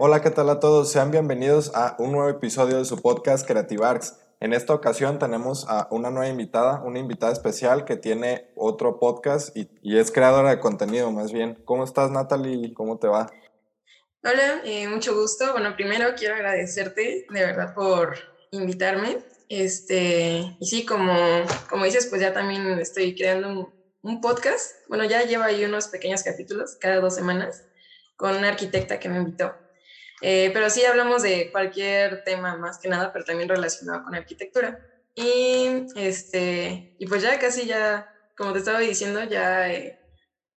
Hola, ¿qué tal a todos? Sean bienvenidos a un nuevo episodio de su podcast Creative Arts. En esta ocasión tenemos a una nueva invitada, una invitada especial que tiene otro podcast y, es creadora de contenido más bien. ¿Cómo estás Natalie? ¿Cómo te va? Hola, eh, mucho gusto. Bueno, primero quiero agradecerte de verdad por invitarme. Este, y sí, como, como dices, pues ya también estoy creando un, un podcast. Bueno, ya lleva ahí unos pequeños capítulos cada dos semanas con una arquitecta que me invitó. Eh, pero sí hablamos de cualquier tema más que nada, pero también relacionado con arquitectura. Y, este, y pues ya casi ya, como te estaba diciendo, ya, eh,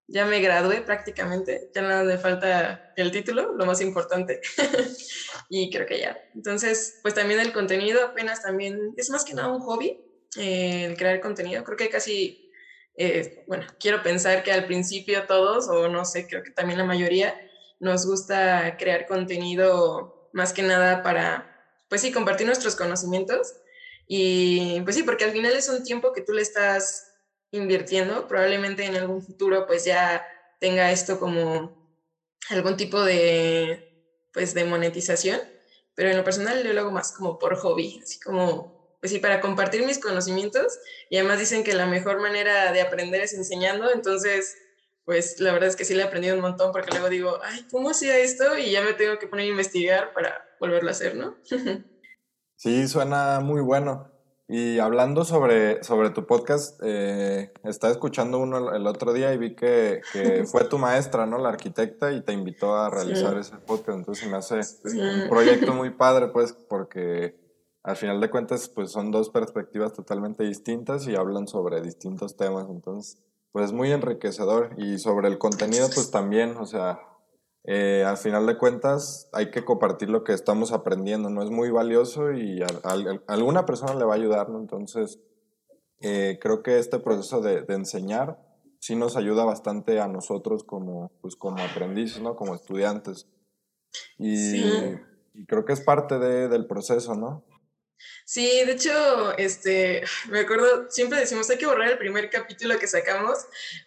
ya me gradué prácticamente, ya nada me falta el título, lo más importante. y creo que ya. Entonces, pues también el contenido apenas también es más que nada un hobby, eh, el crear contenido. Creo que casi, bueno, quiero pensar que al principio todos, o no sé, creo que también la mayoría, nos gusta crear contenido más que nada para, pues sí, compartir nuestros conocimientos. Y pues sí, porque al final es un tiempo que tú le estás invirtiendo, probablemente en algún futuro pues ya tenga esto como algún tipo de, pues de monetización, pero en lo personal yo lo hago más como por hobby, así como, pues sí, para compartir mis conocimientos. Y además dicen que la mejor manera de aprender es enseñando, entonces pues la verdad es que sí le he aprendido un montón porque luego digo, ay, ¿cómo hacía esto? Y ya me tengo que poner a investigar para volverlo a hacer, ¿no? sí, suena muy bueno. Y hablando sobre, sobre tu podcast, eh, estaba escuchando uno el otro día y vi que, fue tu maestra, ¿no? La arquitecta y te invitó a realizar ese podcast. Entonces me hace un proyecto muy padre, pues, porque al final de cuentas, pues son dos perspectivas totalmente distintas y hablan sobre distintos temas. Entonces, pues muy enriquecedor y sobre el contenido pues también, o sea, eh, al final de cuentas hay que compartir lo que estamos aprendiendo, ¿no? Es muy valioso y a, alguna persona le va a ayudar, ¿no? Entonces, eh, creo que este proceso de, enseñar sí nos ayuda bastante a nosotros como, pues, como aprendices, ¿no? Como estudiantes. Y, y creo que es parte de, del proceso, ¿no? Sí, de hecho, este, me acuerdo, siempre decimos hay que borrar el primer capítulo que sacamos,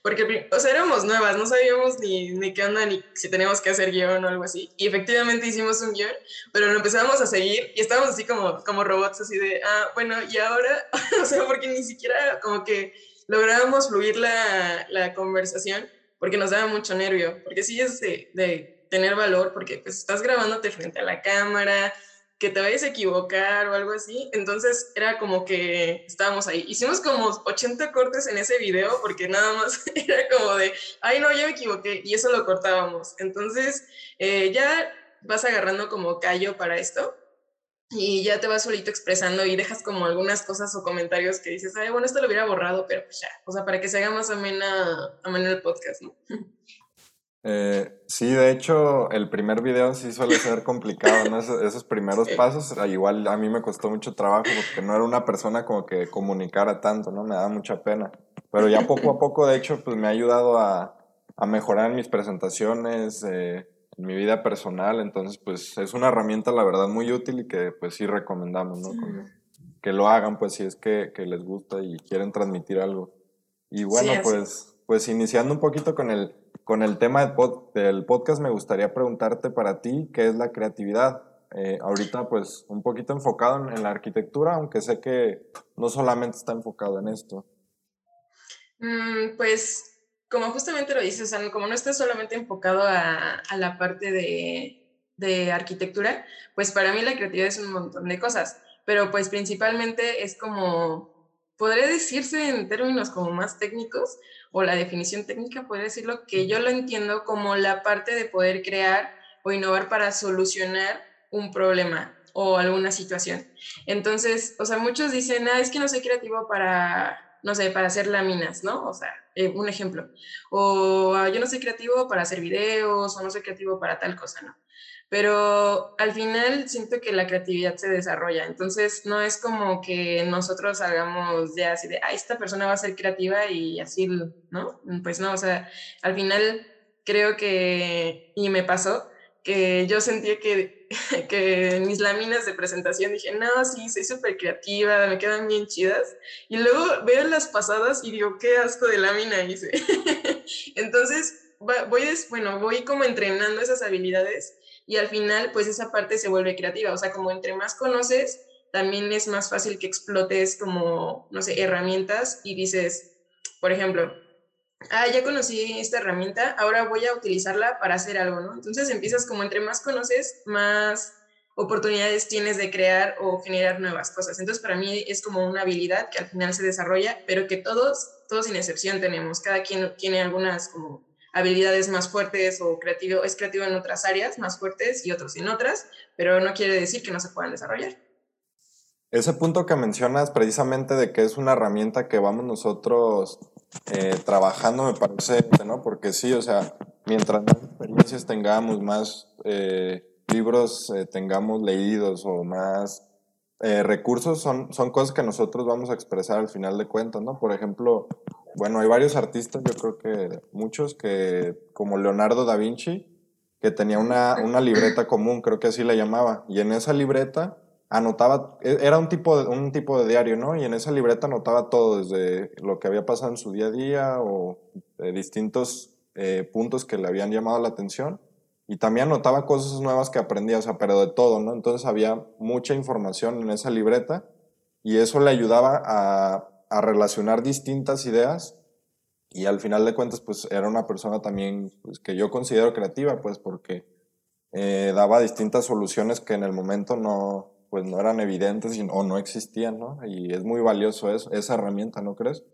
porque, o sea, éramos nuevas, no sabíamos ni, ni qué onda, ni si teníamos que hacer guion o algo así. Y efectivamente hicimos un guion, pero lo empezamos a seguir y estábamos así como, como robots, así de, ah, bueno, y ahora, o sea, porque ni siquiera como que lográbamos fluir la, la conversación, porque nos daba mucho nervio, porque sí es de, de tener valor, porque pues estás grabándote frente a la cámara, que te vayas a equivocar o algo así. Entonces era como que estábamos ahí. Hicimos como 80 cortes en ese video porque nada más era como de, ay no, ya me equivoqué y eso lo cortábamos. Entonces eh, ya vas agarrando como callo para esto y ya te vas solito expresando y dejas como algunas cosas o comentarios que dices, ay, bueno, esto lo hubiera borrado, pero pues ya, o sea, para que se haga más amena, amena el podcast, ¿no? Eh, sí, de hecho, el primer video sí suele ser complicado, ¿no? Esos, primeros pasos, ah, igual a mí me costó mucho trabajo porque no era una persona como que comunicara tanto, ¿no? Me daba mucha pena. Pero ya poco a poco, de hecho, pues me ha ayudado a, a mejorar en mis presentaciones, eh, en mi vida personal, entonces, pues es una herramienta, la verdad, muy útil y que pues sí recomendamos, ¿no? que lo hagan, pues si es que, que, les gusta y quieren transmitir algo. Y bueno, pues, pues iniciando un poquito con el con el tema del podcast me gustaría preguntarte para ti qué es la creatividad. Eh, ahorita pues un poquito enfocado en, la arquitectura, aunque sé que no solamente está enfocado en esto. Mm, pues como justamente lo dices, como no está solamente enfocado a, la parte de, de arquitectura, pues para mí la creatividad es un montón de cosas, pero pues principalmente es como podría decirse en términos como más técnicos, o la definición técnica, podría decirlo, que yo lo entiendo como la parte de poder crear o innovar para solucionar un problema o alguna situación. Entonces, o sea, muchos dicen, ah, es que no soy creativo para, no sé, para hacer láminas, ¿no? O sea, eh, un ejemplo. O ah, yo no soy creativo para hacer videos, o no soy creativo para tal cosa, ¿no? Pero al final siento que la creatividad se desarrolla, entonces no es como que nosotros hagamos ya así de, ah, esta persona va a ser creativa y así, ¿no? Pues no, o sea, al final creo que, y me pasó, que yo sentía que, que mis láminas de presentación dije, no, sí, soy súper creativa, me quedan bien chidas. Y luego veo las pasadas y digo, qué asco de lámina hice. Entonces, voy, bueno, voy como entrenando esas habilidades y al final pues esa parte se vuelve creativa, o sea, como entre más conoces, también es más fácil que explotes como, no sé, herramientas y dices, por ejemplo, ah, ya conocí esta herramienta, ahora voy a utilizarla para hacer algo, ¿no? Entonces empiezas como entre más conoces, más oportunidades tienes de crear o generar nuevas cosas. Entonces, para mí es como una habilidad que al final se desarrolla, pero que todos, todos sin excepción tenemos. Cada quien tiene algunas como habilidades más fuertes o creativo, es creativo en otras áreas más fuertes y otros en otras, pero no quiere decir que no se puedan desarrollar. Ese punto que mencionas precisamente de que es una herramienta que vamos nosotros eh, trabajando me parece, ¿no? Porque sí, o sea, mientras más experiencias tengamos, más eh, libros eh, tengamos leídos o más recursos, son, son cosas que nosotros vamos a expresar al final de cuentas, ¿no? Por ejemplo, bueno, hay varios artistas, yo creo que muchos, que como Leonardo da Vinci, que tenía una, una libreta común, creo que así la llamaba, y en esa libreta anotaba, e, era un tipo, de, un tipo de diario, ¿no? Y en esa libreta anotaba todo, desde lo que había pasado en su día a día o eh, distintos eh, puntos que le habían llamado la atención. Y también anotaba cosas nuevas que aprendía, o sea, pero de todo, ¿no? Entonces había mucha información en esa libreta y eso le ayudaba a, a relacionar distintas ideas y al final de cuentas, pues era una persona también pues, que yo considero creativa, pues porque eh, daba distintas soluciones que en el momento no, pues no eran evidentes o no existían, ¿no? Y es muy valioso eso, esa herramienta, ¿no crees?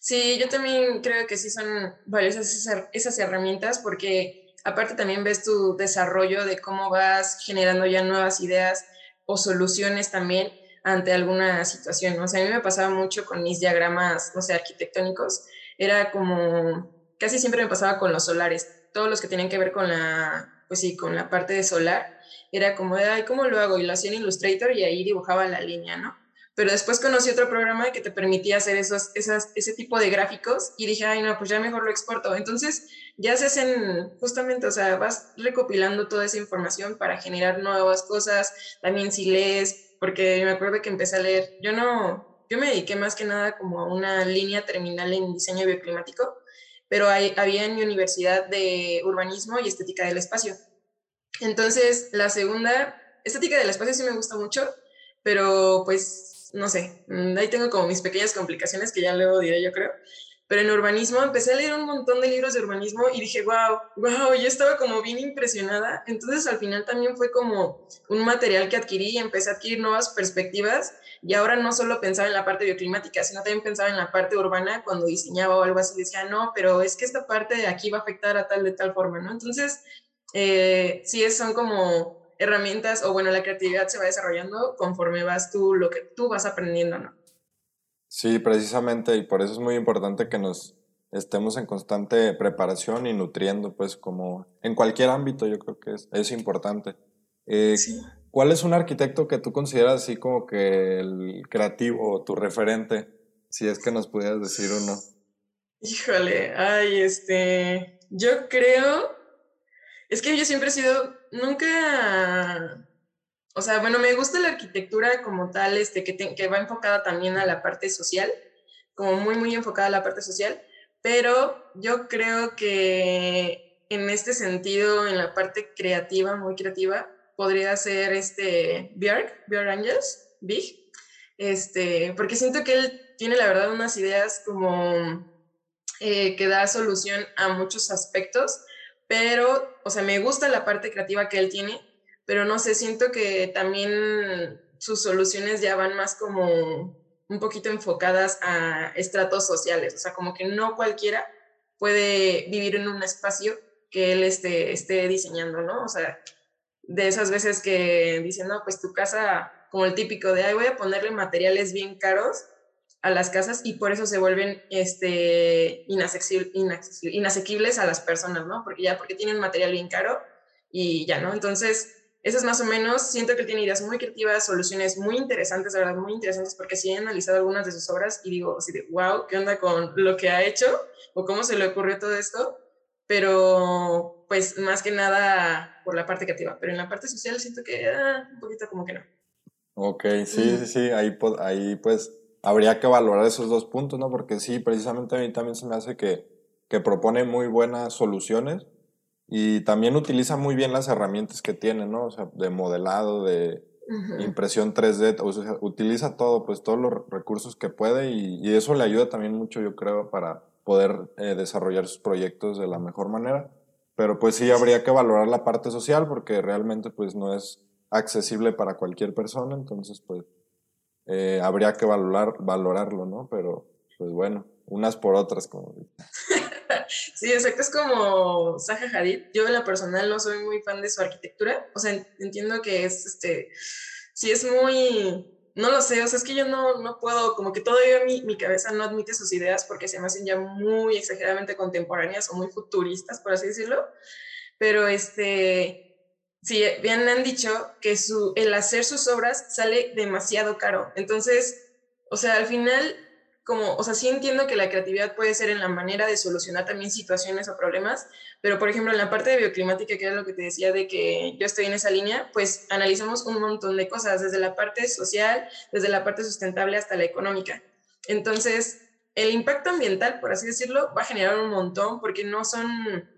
Sí, yo también creo que sí son valiosas esas, herramientas porque aparte también ves tu desarrollo de cómo vas generando ya nuevas ideas o soluciones también ante alguna situación. O sea, a mí me pasaba mucho con mis diagramas, no sé, arquitectónicos, era como, casi siempre me pasaba con los solares, todos los que tienen que ver con la, pues sí, con la parte de solar era como ay, ¿cómo lo hago? Y lo hacía en Illustrator y ahí dibujaba la línea, ¿no? Pero después conocí otro programa que te permitía hacer esos, esas, ese tipo de gráficos y dije, ay, no, pues ya mejor lo exporto. Entonces ya se hacen justamente, o sea, vas recopilando toda esa información para generar nuevas cosas. También si lees, porque me acuerdo que empecé a leer, yo no, yo me dediqué más que nada como a una línea terminal en diseño bioclimático, pero había en mi universidad de urbanismo y estética del espacio. Entonces, la segunda, estética del espacio sí me gusta mucho, pero pues, no sé, ahí tengo como mis pequeñas complicaciones que ya luego diré, yo creo. Pero en urbanismo empecé a leer un montón de libros de urbanismo y dije, wow, wow, yo estaba como bien impresionada. Entonces al final también fue como un material que adquirí y empecé a adquirir nuevas perspectivas y ahora no solo pensaba en la parte bioclimática, sino también pensaba en la parte urbana cuando diseñaba o algo así. Decía, no, pero es que esta parte de aquí va a afectar a tal de tal forma, ¿no? Entonces eh, sí son como herramientas o bueno, la creatividad se va desarrollando conforme vas tú, lo que tú vas aprendiendo, ¿no? Sí, precisamente, y por eso es muy importante que nos estemos en constante preparación y nutriendo, pues como en cualquier ámbito yo creo que es, es importante. Eh, ¿Cuál es un arquitecto que tú consideras así como que el creativo tu referente? Si es que nos pudieras decir uno. Híjole, ay, este, yo creo es que yo siempre he sido, nunca, o sea, bueno, me gusta la arquitectura como tal, este, que, que va enfocada también a la parte social, como muy, muy enfocada a la parte social, pero yo creo que en este sentido, en la parte creativa, muy creativa, podría ser este Björk, Björk Angels, Big, este, porque siento que él tiene la verdad unas ideas como eh, que da solución a muchos aspectos pero, o sea, me gusta la parte creativa que él tiene, pero no sé, siento que también sus soluciones ya van más como un poquito enfocadas a estratos sociales, o sea, como que no cualquiera puede vivir en un espacio que él esté, esté diseñando, ¿no? O sea, de esas veces que dicen, no, pues tu casa, como el típico de, ay, voy a ponerle materiales bien caros a las casas y por eso se vuelven este, inasequibles a las personas, ¿no? Porque ya, porque tienen material bien caro y ya, ¿no? Entonces, eso es más o menos, siento que tiene ideas muy creativas, soluciones muy interesantes, verdad, muy interesantes, porque sí he analizado algunas de sus obras y digo así de, wow, ¿qué onda con lo que ha hecho? ¿O cómo se le ocurrió todo esto? Pero, pues, más que nada por la parte creativa, pero en la parte social siento que, ah, un poquito como que no. Ok, sí, sí, sí, ahí, ahí pues habría que valorar esos dos puntos, ¿no? Porque sí, precisamente a mí también se me hace que, que propone muy buenas soluciones y también utiliza muy bien las herramientas que tiene, ¿no? O sea, de modelado, de impresión 3D, o sea, utiliza todo, pues todos los recursos que puede y, eso le ayuda también mucho, yo creo, para poder eh, desarrollar sus proyectos de la mejor manera. Pero pues sí habría que valorar la parte social porque realmente pues no es accesible para cualquier persona, entonces pues eh, habría que valorar, valorarlo, ¿no? Pero pues bueno, unas por otras, como Sí, exacto, es como Zaha Hadid. Yo en la personal no soy muy fan de su arquitectura, o sea, entiendo que es, este, sí es muy, no lo sé, o sea, es que yo no, no puedo, como que todavía mi, mi cabeza no admite sus ideas porque se me hacen ya muy exageradamente contemporáneas o muy futuristas, por así decirlo, pero este, sí, bien han dicho que su, el hacer sus obras sale demasiado caro. Entonces, o sea, al final, como, o sea, sí entiendo que la creatividad puede ser en la manera de solucionar también situaciones o problemas, pero por ejemplo, en la parte de bioclimática, que era lo que te decía de que yo estoy en esa línea, pues analizamos un montón de cosas, desde la parte social, desde la parte sustentable hasta la económica. Entonces, el impacto ambiental, por así decirlo, va a generar un montón porque no son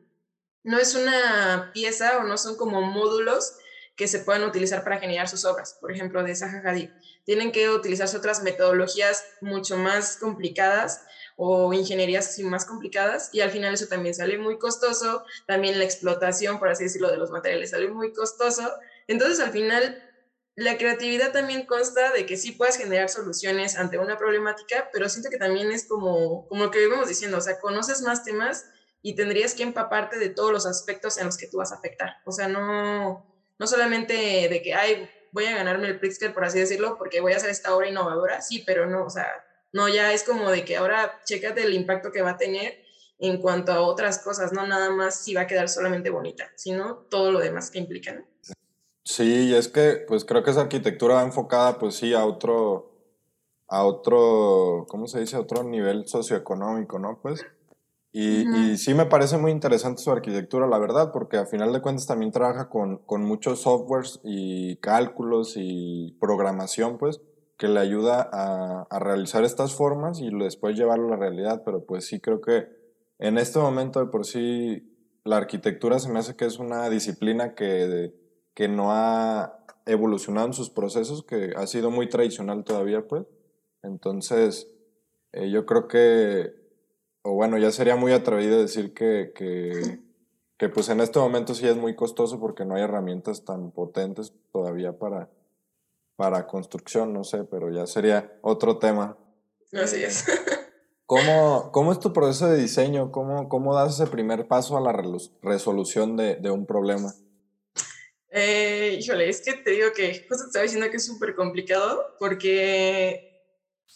no es una pieza o no son como módulos que se puedan utilizar para generar sus obras, por ejemplo, de Zaha Hadid. Tienen que utilizarse otras metodologías mucho más complicadas o ingenierías más complicadas y al final eso también sale muy costoso, también la explotación, por así decirlo, de los materiales sale muy costoso. Entonces, al final, la creatividad también consta de que sí puedas generar soluciones ante una problemática, pero siento que también es como, como lo que íbamos diciendo, o sea, conoces más temas y tendrías que empaparte de todos los aspectos en los que tú vas a afectar. O sea, no, no solamente de que, ay, voy a ganarme el Pritzker, por así decirlo, porque voy a hacer esta obra innovadora, sí, pero no, o sea, no, ya es como de que ahora chécate el impacto que va a tener en cuanto a otras cosas, no nada más si va a quedar solamente bonita, sino todo lo demás que implican. Sí, es que pues creo que esa arquitectura va enfocada pues sí a otro, a otro, ¿cómo se dice? A otro nivel socioeconómico, ¿no? Pues y, sí me parece muy interesante su arquitectura, la verdad, porque a final de cuentas también trabaja con, con, muchos softwares y cálculos y programación, pues, que le ayuda a, a, realizar estas formas y después llevarlo a la realidad. Pero pues sí creo que en este momento de por sí la arquitectura se me hace que es una disciplina que, que no ha evolucionado en sus procesos, que ha sido muy tradicional todavía, pues. Entonces, eh, yo creo que o bueno, ya sería muy atrevido decir que, que, que, pues en este momento sí es muy costoso porque no hay herramientas tan potentes todavía para, para construcción, no sé, pero ya sería otro tema. Así es. ¿Cómo, ¿Cómo, es tu proceso de diseño? ¿Cómo, ¿Cómo das ese primer paso a la resolución de, de un problema? Eh, híjole, es que te digo que justo te estaba diciendo que es súper complicado porque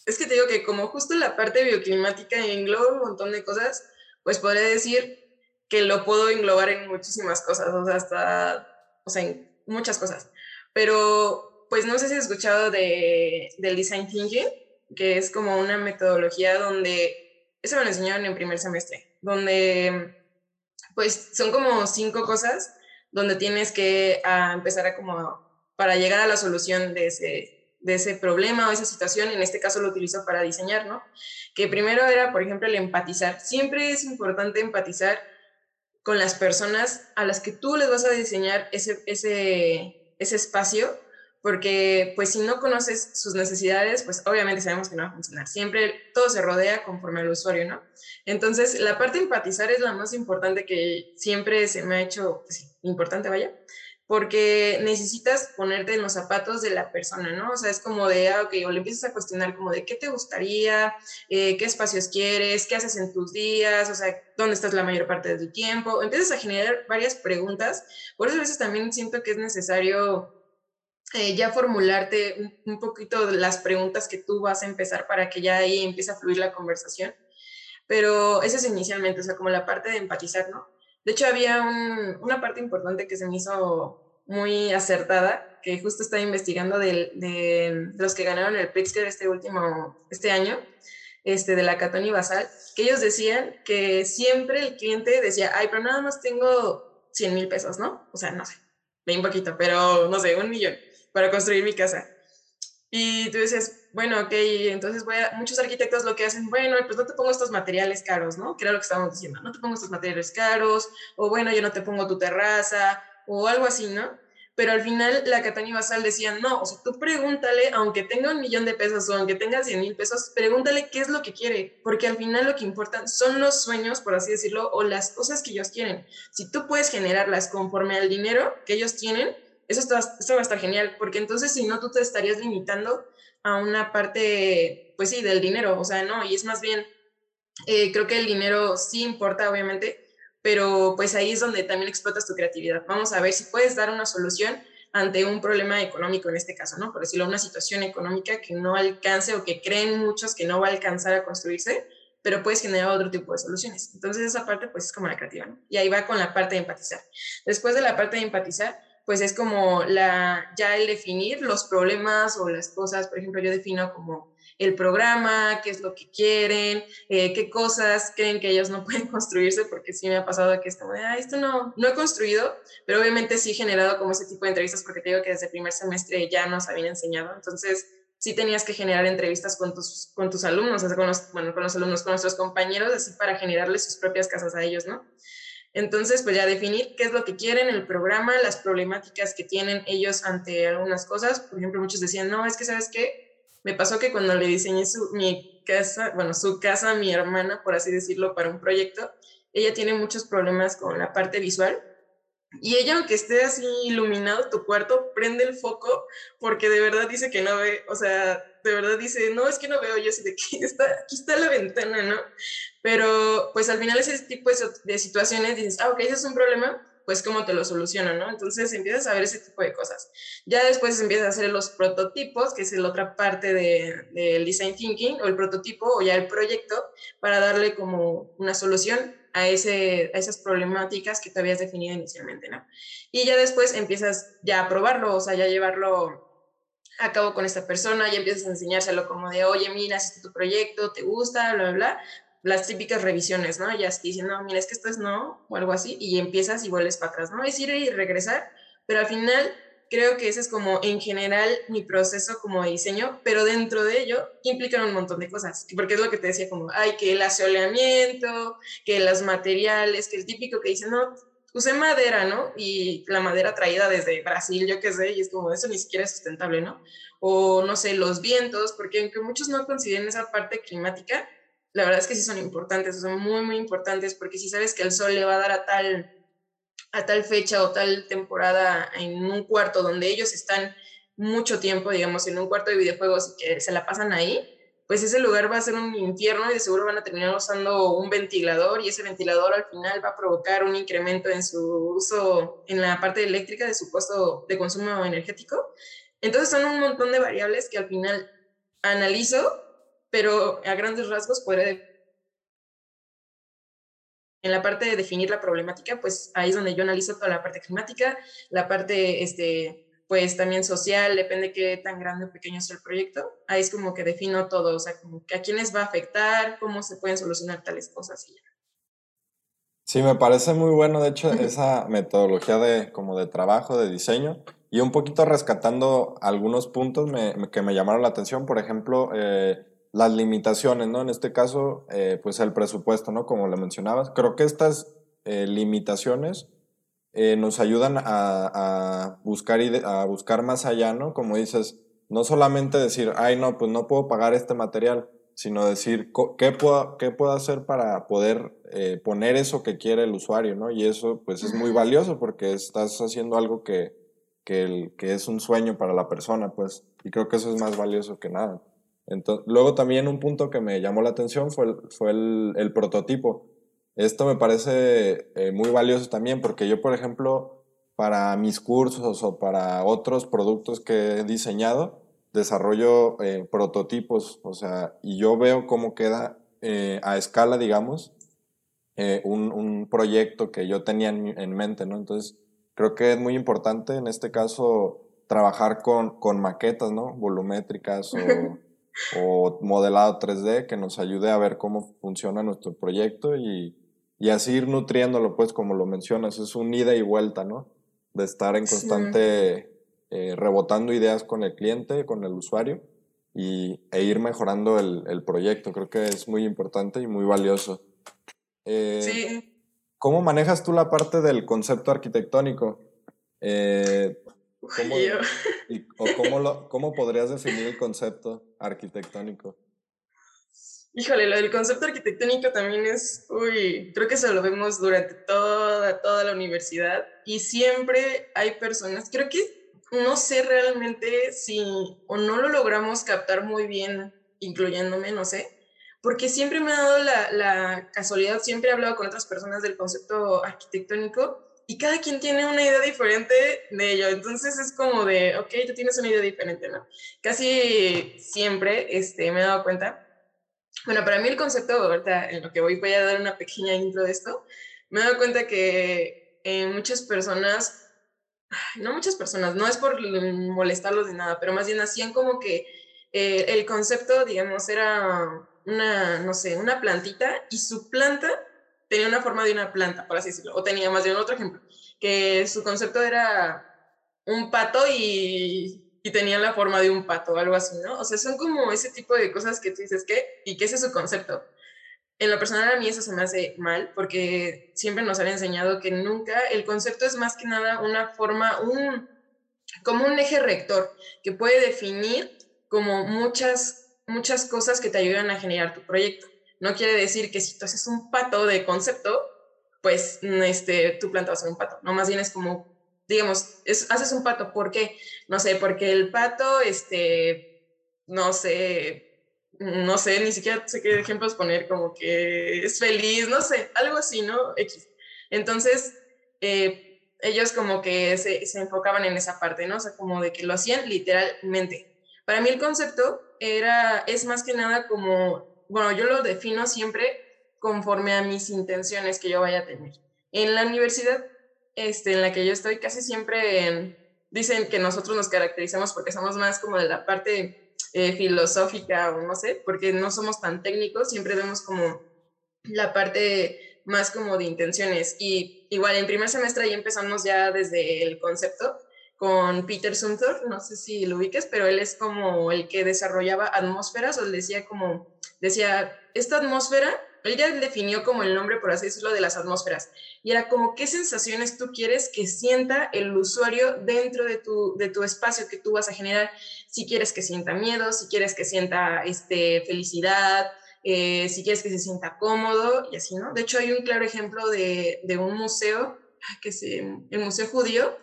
es que te digo que como justo la parte bioclimática engloba un montón de cosas, pues podría decir que lo puedo englobar en muchísimas cosas, o sea, hasta, o sea, en muchas cosas. Pero, pues no sé si has escuchado de, del Design Thinking, que es como una metodología donde, eso me lo enseñaron en primer semestre, donde, pues son como cinco cosas donde tienes que a empezar a como, para llegar a la solución de ese, de ese problema o esa situación, en este caso lo utilizo para diseñar, ¿no? Que primero era, por ejemplo, el empatizar. Siempre es importante empatizar con las personas a las que tú les vas a diseñar ese, ese, ese espacio, porque pues si no conoces sus necesidades, pues obviamente sabemos que no va a funcionar. Siempre todo se rodea conforme al usuario, ¿no? Entonces, la parte empatizar es la más importante que siempre se me ha hecho, pues, importante, vaya, porque necesitas ponerte en los zapatos de la persona, ¿no? O sea, es como de, ah, ok, o le empiezas a cuestionar como de qué te gustaría, eh, qué espacios quieres, qué haces en tus días, o sea, dónde estás la mayor parte de tu tiempo. Empiezas a generar varias preguntas. Por eso a veces también siento que es necesario eh, ya formularte un, poquito las preguntas que tú vas a empezar para que ya ahí empiece a fluir la conversación. Pero esa es inicialmente, o sea, como la parte de empatizar, ¿no? De hecho, había una parte importante que se me hizo muy acertada, que justo estaba investigando de, los que ganaron el Pritzker este último, este año, este, de la Catón y Basal, que ellos decían que siempre el cliente decía, ay, pero nada más tengo 100 mil pesos, ¿no? O sea, no sé, bien poquito, pero no sé, un millón para construir mi casa. Y tú dices, bueno, ok, entonces muchos arquitectos lo que hacen, bueno, pues no te pongo estos materiales caros, ¿no? Que era lo que estábamos diciendo, no te pongo estos materiales caros, o bueno, yo no te pongo tu terraza, o algo así, ¿no? Pero al final la Catania Basal decía, no, o sea, tú pregúntale, aunque tenga un millón de pesos o aunque tenga 100 mil pesos, pregúntale qué es lo que quiere, porque al final lo que importa son los sueños, por así decirlo, o las cosas que ellos quieren. Si tú puedes generarlas conforme al dinero que ellos tienen, eso, está, eso va a estar genial, porque entonces si no, tú te estarías limitando a una parte, pues sí, del dinero, o sea, no, y es más bien, eh, creo que el dinero sí importa, obviamente, pero pues ahí es donde también explotas tu creatividad. Vamos a ver si puedes dar una solución ante un problema económico en este caso, ¿no? Por decirlo, una situación económica que no alcance o que creen muchos que no va a alcanzar a construirse, pero puedes generar otro tipo de soluciones. Entonces esa parte pues es como la creativa, ¿no? Y ahí va con la parte de empatizar. Después de la parte de empatizar, pues es como la, ya el definir los problemas o las cosas, por ejemplo, yo defino como el programa, qué es lo que quieren, eh, qué cosas creen que ellos no pueden construirse, porque sí me ha pasado que es como ah, esto no, no he construido, pero obviamente sí he generado como ese tipo de entrevistas, porque te digo que desde el primer semestre ya nos habían enseñado, entonces sí tenías que generar entrevistas con tus, con tus alumnos, con los, bueno, con los alumnos, con nuestros compañeros, así para generarles sus propias casas a ellos, ¿no? Entonces, pues ya definir qué es lo que quieren, el programa, las problemáticas que tienen ellos ante algunas cosas. Por ejemplo, muchos decían, no, es que sabes qué, me pasó que cuando le diseñé su, mi casa, bueno, su casa mi hermana, por así decirlo, para un proyecto, ella tiene muchos problemas con la parte visual. Y ella, aunque esté así iluminado tu cuarto, prende el foco porque de verdad dice que no ve, o sea, de verdad dice, no, es que no veo, yo así de que está, aquí está la ventana, ¿no? Pero pues al final ese tipo de, situaciones dices, ah, ok, ese es un problema, pues cómo te lo soluciono, ¿no? Entonces empiezas a ver ese tipo de cosas. Ya después empiezas a hacer los prototipos, que es la otra parte del de, design thinking, o el prototipo, o ya el proyecto, para darle como una solución a, ese, a esas problemáticas que tú habías definido inicialmente, ¿no? Y ya después empiezas ya a probarlo, o sea, ya llevarlo acabo con esta persona y empiezas a enseñárselo como de, oye, mira, este es tu proyecto, te gusta, bla, bla, bla. Las típicas revisiones, ¿no? Ya te dicen, no, mira, es que esto es no, o algo así, y empiezas y vuelves para atrás, ¿no? Es ir y regresar, pero al final creo que ese es como en general mi proceso como diseño, pero dentro de ello implican un montón de cosas, porque es lo que te decía, como, ay, que el asoleamiento, que los materiales, que el típico que dice, no, usé madera, ¿no? Y la madera traída desde Brasil, yo qué sé, y es como, eso ni siquiera es sustentable, ¿no? O no sé, los vientos, porque aunque muchos no consideren esa parte climática, la verdad es que sí son importantes, son muy, muy importantes, porque si sabes que el sol le va a dar a tal, a tal fecha o tal temporada en un cuarto donde ellos están mucho tiempo, digamos, en un cuarto de videojuegos y que se la pasan ahí, pues ese lugar va a ser un infierno y de seguro van a terminar usando un ventilador y ese ventilador al final va a provocar un incremento en su uso en la parte eléctrica de su costo de consumo energético. Entonces son un montón de variables que al final analizo, pero a grandes rasgos puede en la parte de definir la problemática, pues ahí es donde yo analizo toda la parte climática, la parte este, pues también social, depende qué tan grande o pequeño sea el proyecto. Ahí es como que defino todo, o sea, como que a quiénes va a afectar, cómo se pueden solucionar tales cosas y ya. Sí, me parece muy bueno, de hecho, esa metodología de, como de trabajo, de diseño, y un poquito rescatando algunos puntos que me llamaron la atención, por ejemplo, eh, las limitaciones, ¿no? En este caso, eh, pues el presupuesto, ¿no? Como lo mencionabas. Creo que estas eh, limitaciones eh, nos ayudan a, buscar a buscar más allá, ¿no? Como dices, no solamente decir, ay, no, pues no puedo pagar este material, sino decir, ¿qué puedo, qué puedo hacer para poder poner eso que quiere el usuario, ¿no? Y eso, pues, es muy valioso porque estás haciendo algo que, que, que es un sueño para la persona, pues, y creo que eso es más valioso que nada. Entonces, luego también un punto que me llamó la atención fue fue el, el prototipo esto me parece eh, muy valioso también porque yo, por ejemplo, para mis cursos o para otros productos que he diseñado, desarrollo eh, prototipos, o sea, y yo veo cómo queda eh, a escala, digamos, un, un, proyecto que yo tenía en, mente, ¿no? Entonces, creo que es muy importante en este caso trabajar con, con maquetas, ¿no? Volumétricas o, o modelado 3D que nos ayude a ver cómo funciona nuestro proyecto y, y así ir nutriéndolo, pues como lo mencionas, es un ida y vuelta, ¿no? De estar en constante eh, rebotando ideas con el cliente, con el usuario, y, e ir mejorando el, el, proyecto. Creo que es muy importante y muy valioso. Eh, sí. ¿Cómo manejas tú la parte del concepto arquitectónico? Eh, ¿cómo, o cómo, lo, cómo podrías definir el concepto arquitectónico? Híjole, lo del concepto arquitectónico también es, uy, creo que se lo vemos durante toda, toda la universidad y siempre hay personas, creo que no sé realmente si o no lo logramos captar muy bien, incluyéndome, no sé, porque siempre me ha dado la, la casualidad, siempre he hablado con otras personas del concepto arquitectónico y cada quien tiene una idea diferente de ello. Entonces es como de, ok, tú tienes una idea diferente, ¿no? Casi siempre este, me he dado cuenta. Bueno, para mí el concepto, ahorita en lo que voy, voy a dar una pequeña intro de esto. Me he dado cuenta que eh, muchas personas no muchas personas, no es por molestarlos de nada, pero más bien hacían como que eh, el concepto, digamos, era una, no sé, una plantita y su planta tenía una forma de una planta, por así decirlo, o tenía más bien otro ejemplo, que su concepto era un pato y, y tenía la forma de un pato algo así, ¿no? O sea, son como ese tipo de cosas que tú dices, ¿qué? ¿Y qué es ese concepto? en lo personal a mí eso se me hace mal porque siempre nos han enseñado que nunca el concepto es más que nada una forma, un, como un eje rector que puede definir como muchas, muchas cosas que te ayudan a generar tu proyecto. No quiere decir que si tú haces un pato de concepto, pues este, tu planta va un pato. No, más bien es como, digamos, es, haces un pato, ¿por qué? No sé, porque el pato, este, no sé, no sé, ni siquiera sé qué ejemplos poner, como que es feliz, no sé, algo así, ¿no? Entonces, eh, ellos como que se, se, enfocaban en esa parte, ¿no? O sea, como de que lo hacían literalmente. Para mí el concepto era, es más que nada como, bueno, yo lo defino siempre conforme a mis intenciones que yo vaya a tener. En la universidad este, en la que yo estoy, casi siempre dicen que nosotros nos caracterizamos porque somos más como de la parte eh, filosófica o no sé, porque no somos tan técnicos, siempre vemos como la parte más como de intenciones. Y igual en primer semestre ahí empezamos ya desde el concepto con Peter Sumter, no sé si lo ubiques, pero él es como el que desarrollaba atmósferas, o decía como, decía, esta atmósfera él ya definió como el nombre, por así decirlo, de las atmósferas. Y era como qué sensaciones tú quieres que sienta el usuario dentro de tu, de tu espacio que tú vas a generar. Si quieres que sienta miedo, si quieres que sienta este, felicidad, eh, si quieres que se sienta cómodo y así, ¿no? De hecho, hay un claro ejemplo de, de un museo, que se, el Museo Judío,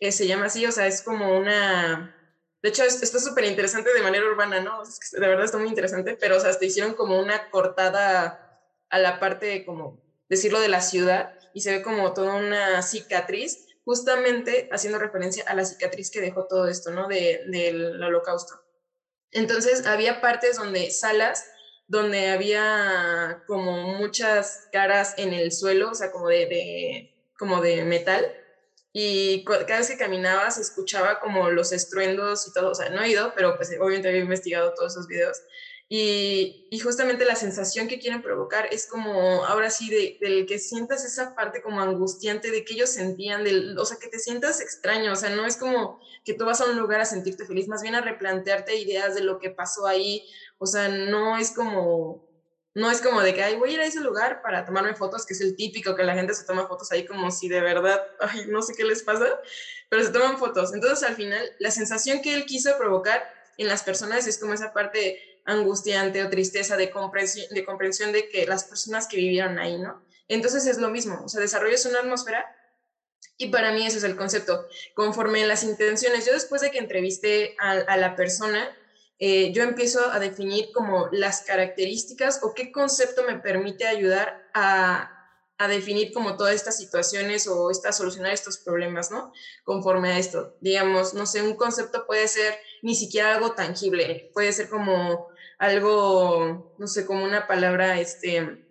eh, se llama así, o sea, es como una... De hecho, es súper interesante de manera urbana, ¿no? de verdad está muy interesante, pero, o sea, te hicieron como una cortada a la parte, como decirlo, de la ciudad y se ve como toda una cicatriz, justamente haciendo referencia a la cicatriz que dejó todo esto, ¿no? De, del holocausto. Entonces había partes donde salas donde había como muchas caras en el suelo, o sea, como de, de como de metal, y cada vez que caminaba se escuchaba como los estruendos y todo, o sea, no he ido, pero pues obviamente había investigado todos esos videos, y, justamente la sensación que quieren provocar es como, ahora sí, de, del que sientas esa parte como angustiante de que ellos sentían, del, o sea, que te sientas extraño, o sea, no es como que tú vas a un lugar a sentirte feliz, más bien a replantearte ideas de lo que pasó ahí, o sea, no es como, no es como de que, ay, voy a ir a ese lugar para tomarme fotos, que es el típico que la gente se toma fotos ahí como si de verdad, ay, no sé qué les pasa, pero se toman fotos. Entonces, al final, la sensación que él quiso provocar en las personas es como esa parte angustiante o tristeza de comprensión, de comprensión de que las personas que vivieron ahí, ¿no? Entonces es lo mismo, o sea, desarrollas una atmósfera y para mí ese es el concepto, conforme las intenciones. Yo después de que entrevisté a, la persona, eh, yo empiezo a definir como las características o qué concepto me permite ayudar a, a definir como todas estas situaciones o esta, solucionar estos problemas, ¿no? Conforme a esto. Digamos, no sé, un concepto puede ser ni siquiera algo tangible, puede ser como algo, no sé, como una palabra, este,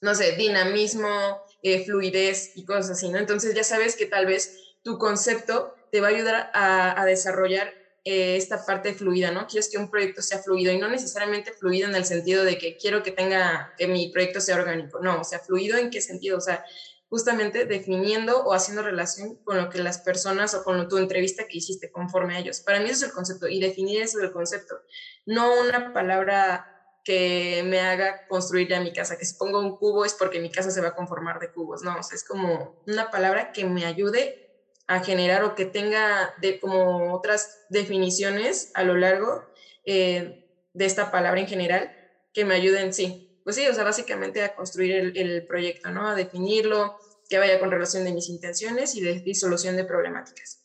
no sé, dinamismo, eh, fluidez y cosas así, ¿no? Entonces ya sabes que tal vez tu concepto te va a ayudar a, desarrollar eh, esta parte fluida, ¿no? Quieres que un proyecto sea fluido y no necesariamente fluido en el sentido de que quiero que tenga, que mi proyecto sea orgánico, no, o sea, fluido en qué sentido, o sea, justamente definiendo o haciendo relación con lo que las personas o con tu entrevista que hiciste conforme a ellos. Para mí eso es el concepto y definir eso del concepto, no una palabra que me haga construir ya mi casa, que si pongo un cubo es porque mi casa se va a conformar de cubos, no, es como una palabra que me ayude a generar o que tenga de, como otras definiciones a lo largo eh, de esta palabra en general que me ayuden, sí, pues sí, o sea, básicamente a construir el, proyecto, ¿no? A definirlo, que vaya con relación de mis intenciones y de disolución de problemáticas.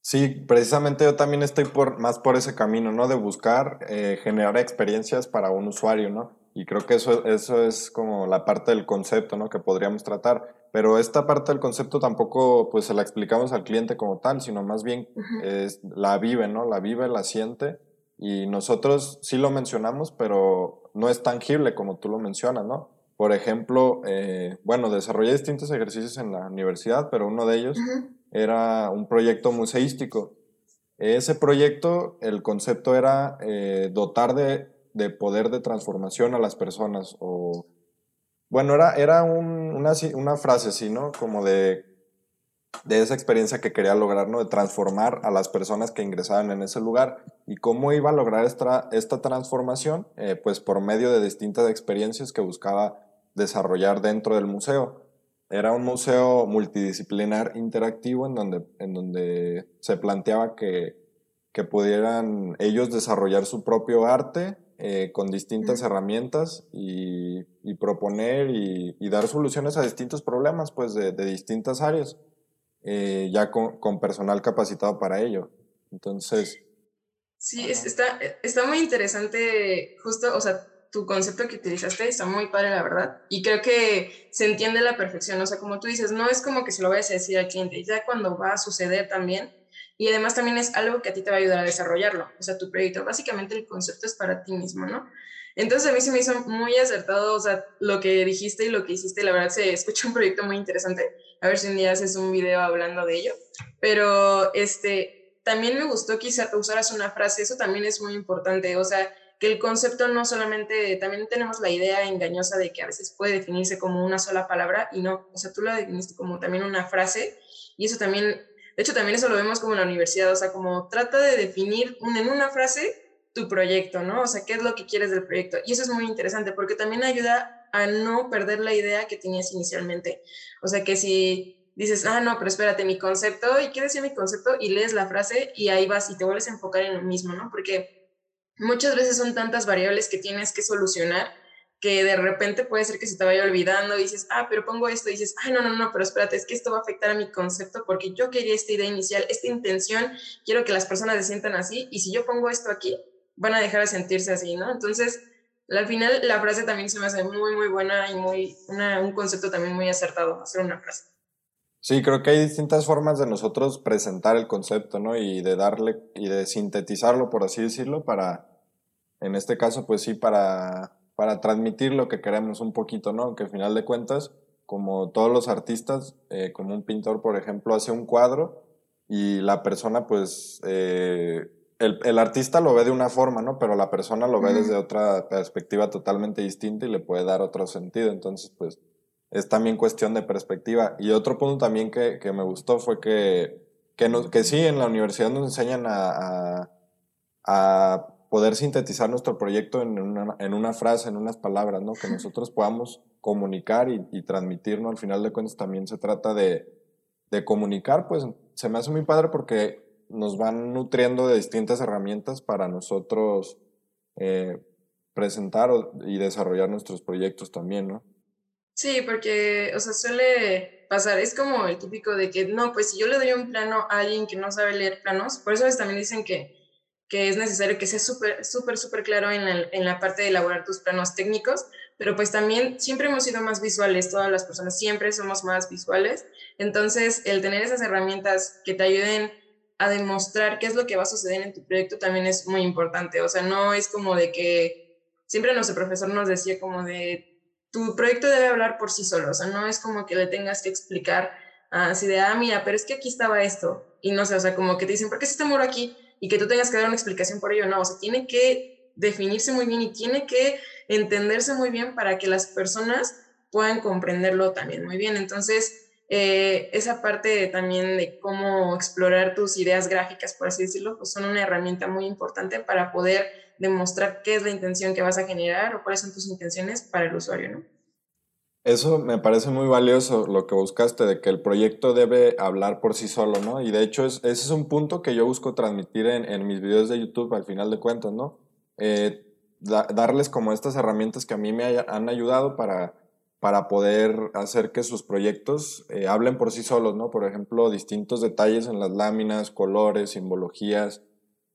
Sí, precisamente yo también estoy por, más por ese camino, ¿no? De buscar eh, generar experiencias para un usuario, ¿no? Y creo que eso, eso es como la parte del concepto, ¿no? Que podríamos tratar. Pero esta parte del concepto tampoco, pues, se la explicamos al cliente como tal, sino más bien es, la vive, ¿no? La vive, la siente. Y nosotros sí lo mencionamos, pero no es tangible como tú lo mencionas, ¿no? Por ejemplo, eh, bueno, desarrollé distintos ejercicios en la universidad, pero uno de ellos era un proyecto museístico. Ese proyecto, el concepto era eh, dotar de, de, poder de transformación a las personas. O, bueno, era, era una, una, frase así, ¿no? Como de, de esa experiencia que quería lograr, ¿no? De transformar a las personas que ingresaban en ese lugar. ¿Y cómo iba a lograr esta, esta transformación? Eh, pues por medio de distintas experiencias que buscaba desarrollar dentro del museo. Era un museo multidisciplinar interactivo en donde, en donde se planteaba que, que pudieran ellos desarrollar su propio arte eh, con distintas herramientas y, y proponer y, y, dar soluciones a distintos problemas pues de, de distintas áreas, eh, ya con, con, personal capacitado para ello. Entonces... Sí, está, está muy interesante justo, o sea, tu concepto que utilizaste está muy padre, la verdad. Y creo que se entiende a la perfección. O sea, como tú dices, no es como que se lo vayas a decir al cliente, ya cuando va a suceder también. Y además también es algo que a ti te va a ayudar a desarrollarlo, o sea, tu proyecto. Básicamente el concepto es para ti mismo, ¿no? Entonces a mí se me hizo muy acertado, o sea, lo que dijiste y lo que hiciste, la verdad se escucha un proyecto muy interesante. A ver si un día haces un video hablando de ello. Pero este, también me gustó que usaras una frase, eso también es muy importante, o sea, que el concepto no solamente, también tenemos la idea engañosa de que a veces puede definirse como una sola palabra y no, o sea, tú la definiste como también una frase y eso también, de hecho también eso lo vemos como en la universidad, o sea, como trata de definir en una frase tu proyecto, ¿no? O sea, qué es lo que quieres del proyecto. Y eso es muy interesante porque también ayuda a no perder la idea que tenías inicialmente. O sea, que si dices, ah, no, pero espérate, mi concepto, ¿y qué decía mi concepto? Y lees la frase y ahí vas y te vuelves a enfocar en lo mismo, ¿no? Porque muchas veces son tantas variables que tienes que solucionar que de repente puede ser que se te vaya olvidando dices, ah, pero pongo esto y dices, ah, no, no, no, pero espérate, es que esto va a afectar a mi concepto porque yo quería esta idea inicial, esta intención, quiero que las personas se sientan así y si yo pongo esto aquí, van a dejar de sentirse así, ¿no? Entonces, al final la frase también se me hace muy, muy buena y muy, un concepto también muy acertado, hacer una frase. Sí, creo que hay distintas formas de nosotros presentar el concepto, ¿no? Y de darle, y de sintetizarlo, por así decirlo, para, en este caso, pues sí, para, para transmitir lo que queremos un poquito, ¿no? Que al final de cuentas, como todos los artistas, eh, como un pintor, por ejemplo, hace un cuadro y la persona, pues, eh, el, el, artista lo ve de una forma, ¿no? Pero la persona lo ve desde otra perspectiva totalmente distinta y le puede dar otro sentido. Entonces, pues, es también cuestión de perspectiva. Y otro punto también que, que me gustó fue que, que, que, sí, en la universidad nos enseñan a, a, a poder sintetizar nuestro proyecto en una, en una, frase, en unas palabras, ¿no? Que nosotros podamos comunicar y, y transmitirnos. Al final de cuentas también se trata de, de comunicar, pues se me hace muy padre porque nos van nutriendo de distintas herramientas para nosotros eh, presentar y desarrollar nuestros proyectos también, ¿no? Sí, porque, o sea, suele pasar, es como el típico de que, no, pues si yo le doy un plano a alguien que no sabe leer planos, por eso también dicen que, que es necesario que sea súper, súper, súper claro en la, en la parte de elaborar tus planos técnicos, pero pues también siempre hemos sido más visuales, todas las personas siempre somos más visuales, entonces el tener esas herramientas que te ayuden a demostrar qué es lo que va a suceder en tu proyecto también es muy importante, o sea, no es como de que siempre nuestro profesor nos decía como de tu proyecto debe hablar por sí solo, o sea, no es como que le tengas que explicar así de, ah, mira, pero es que aquí estaba esto, y no sé, o sea, como que te dicen, ¿por qué se te muro aquí? Y que tú tengas que dar una explicación por ello, no, o sea, tiene que definirse muy bien y tiene que entenderse muy bien para que las personas puedan comprenderlo también muy bien. Entonces, eh, esa parte también de cómo explorar tus ideas gráficas, por así decirlo, pues son una herramienta muy importante para poder demostrar qué es la intención que vas a generar o cuáles son tus intenciones para el usuario, ¿no? Eso me parece muy valioso lo que buscaste, de que el proyecto debe hablar por sí solo, ¿no? Y de hecho ese es un punto que yo busco transmitir en, mis videos de YouTube al final de cuentas, ¿no? Eh, darles como estas herramientas que a mí me han ayudado para, para poder hacer que sus proyectos eh, hablen por sí solos, ¿no? Por ejemplo, distintos detalles en las láminas, colores, simbologías,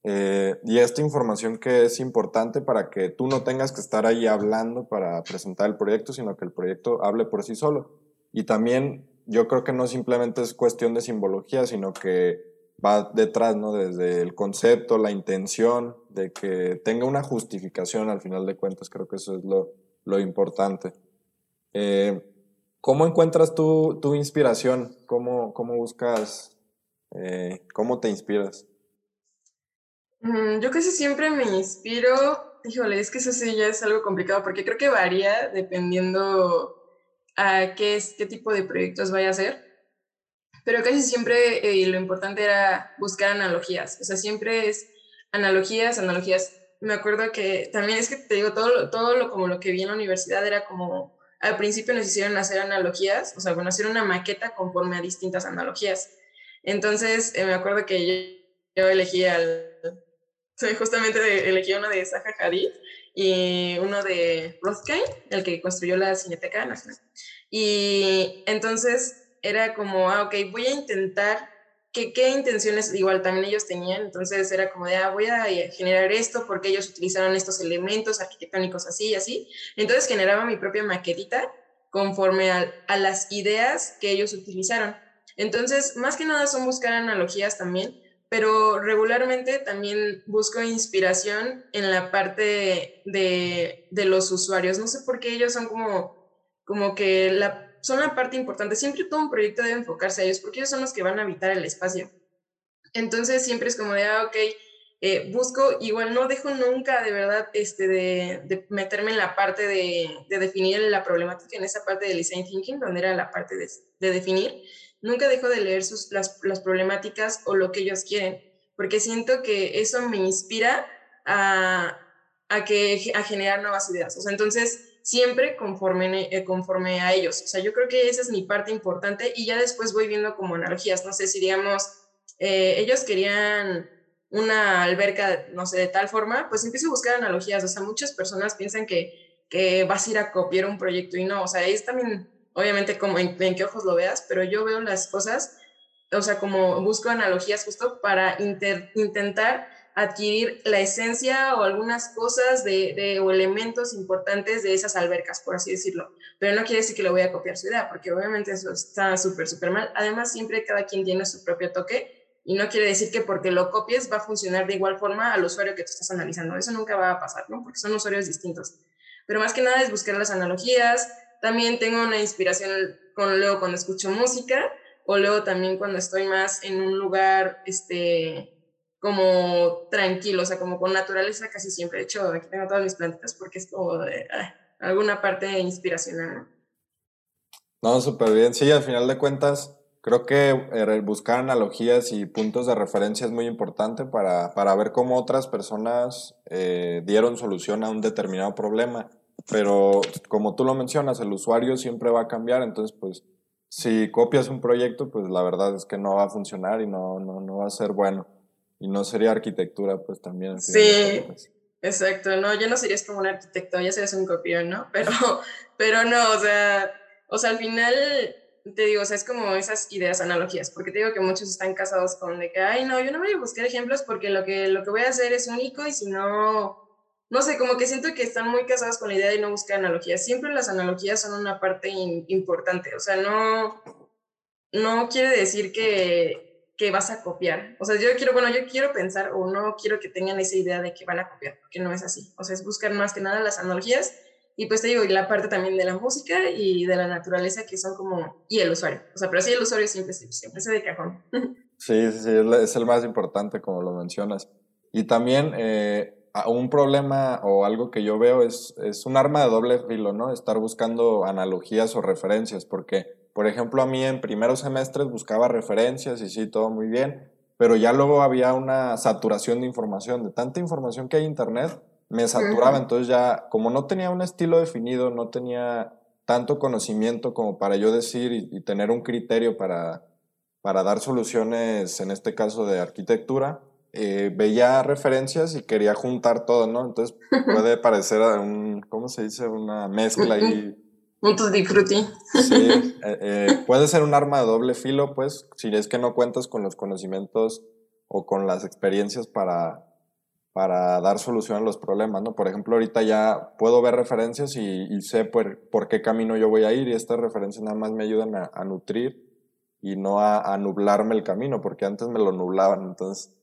eh, y esta información que es importante para que tú no tengas que estar ahí hablando para presentar el proyecto, sino que el proyecto hable por sí solo. Y también yo creo que no simplemente es cuestión de simbología, sino que va detrás, ¿no? Desde el concepto, la intención, de que tenga una justificación al final de cuentas, creo que eso es lo, lo importante. Eh, ¿Cómo encuentras tu, tu inspiración? ¿Cómo, cómo buscas, eh, cómo te inspiras? Yo casi siempre me inspiro, híjole, es que eso sí ya es algo complicado porque creo que varía dependiendo a qué, es, qué tipo de proyectos vaya a hacer, pero casi siempre eh, lo importante era buscar analogías, o sea, siempre es analogías, analogías. Me acuerdo que también es que te digo, todo, todo lo, como lo que vi en la universidad era como, al principio nos hicieron hacer analogías, o sea, bueno, hacer una maqueta conforme a distintas analogías. Entonces, eh, me acuerdo que yo, yo elegí al, Sí, justamente elegí uno de Zaha Hadid y uno de Rothstein, el que construyó la Cineteca Nacional. Y entonces era como, ah, ok, voy a intentar, que, ¿qué intenciones igual también ellos tenían? Entonces era como de, ah, voy a generar esto porque ellos utilizaron estos elementos arquitectónicos así y así. Entonces generaba mi propia maquetita conforme a, a las ideas que ellos utilizaron. Entonces, más que nada son buscar analogías también pero regularmente también busco inspiración en la parte de, de, los usuarios. No sé por qué ellos son como, como que la, son la parte importante. Siempre todo un proyecto debe enfocarse a ellos porque ellos son los que van a habitar el espacio. Entonces siempre es como de, ah, ok, eh, busco, igual no dejo nunca de verdad este, de, de meterme en la parte de, de, definir la problemática, en esa parte de design thinking, donde era la parte de definir nunca dejo de leer sus, las, las, problemáticas o lo que ellos quieren, porque siento que eso me inspira a, a, que, a generar nuevas ideas. O sea, entonces, siempre conforme, eh, conforme a ellos. O sea, yo creo que esa es mi parte importante y ya después voy viendo como analogías. No sé si, digamos, eh, ellos querían una alberca, no sé, de tal forma, pues empiezo a buscar analogías. O sea, muchas personas piensan que, que vas a ir a copiar un proyecto y no, o sea, es también obviamente como en, qué ojos lo veas, pero yo veo las cosas, o sea, como busco analogías justo para intentar adquirir la esencia o algunas cosas de, de, o elementos importantes de esas albercas, por así decirlo. Pero no quiere decir que lo voy a copiar su idea, porque obviamente eso está súper, súper mal. Además, siempre cada quien tiene su propio toque y no quiere decir que porque lo copies va a funcionar de igual forma al usuario que tú estás analizando. Eso nunca va a pasar, ¿no? Porque son usuarios distintos. Pero más que nada es buscar las analogías, también tengo una inspiración luego cuando escucho música o luego también cuando estoy más en un lugar este, como tranquilo, o sea, como con naturaleza casi siempre. De hecho, aquí tengo todas mis plantitas porque es como de alguna parte inspiracional. No, súper bien. Sí, al final de cuentas, creo que buscar analogías y puntos de referencia es muy importante para, para ver cómo otras personas eh, dieron solución a un determinado problema. Pero como tú lo mencionas, el usuario siempre va a cambiar, entonces pues si copias un proyecto, pues la verdad es que no va a funcionar y no, no, no va a ser bueno. Y no sería arquitectura, pues también. Sí, exacto. No, ya no serías como un arquitecto, ya serías un copión, ¿no? Pero, pero no, o sea, o sea, al final te digo, o sea, es como esas ideas, analogías, porque te digo que muchos están casados con de que, ay, no, yo no voy a buscar ejemplos porque lo que, lo que voy a hacer es único y si no, no sé, como que siento que están muy casados con la idea de no buscar analogías. Siempre las analogías son una parte importante, o sea, no, no quiere decir que, que, vas a copiar. O sea, yo quiero, bueno, yo quiero pensar o no quiero que tengan esa idea de que van a copiar, porque no es así. O sea, es buscar más que nada las analogías y pues te digo, y la parte también de la música y de la naturaleza que son como, y el usuario. O sea, pero sí el usuario siempre, siempre se de cajón. Sí, sí, sí, es el más importante como lo mencionas. Y también... Eh, un problema o algo que yo veo es, es un arma de doble filo, ¿no? Estar buscando analogías o referencias, porque, por ejemplo, a mí en primeros semestres buscaba referencias y sí, todo muy bien, pero ya luego había una saturación de información, de tanta información que hay en Internet, me saturaba, entonces ya, como no tenía un estilo definido, no tenía tanto conocimiento como para yo decir y, tener un criterio para, para dar soluciones, en este caso de arquitectura, eh, veía referencias y quería juntar todo, ¿no? Entonces puede parecer un, ¿cómo se dice? Una mezcla ahí. Puntos de frutti. Sí, eh, eh, puede ser un arma de doble filo, pues, si es que no cuentas con los conocimientos o con las experiencias para, para dar solución a los problemas, ¿no? Por ejemplo, ahorita ya puedo ver referencias y, sé por, por, qué camino yo voy a ir y estas referencias nada más me ayudan a, nutrir y no a, a, nublarme el camino, porque antes me lo nublaban, entonces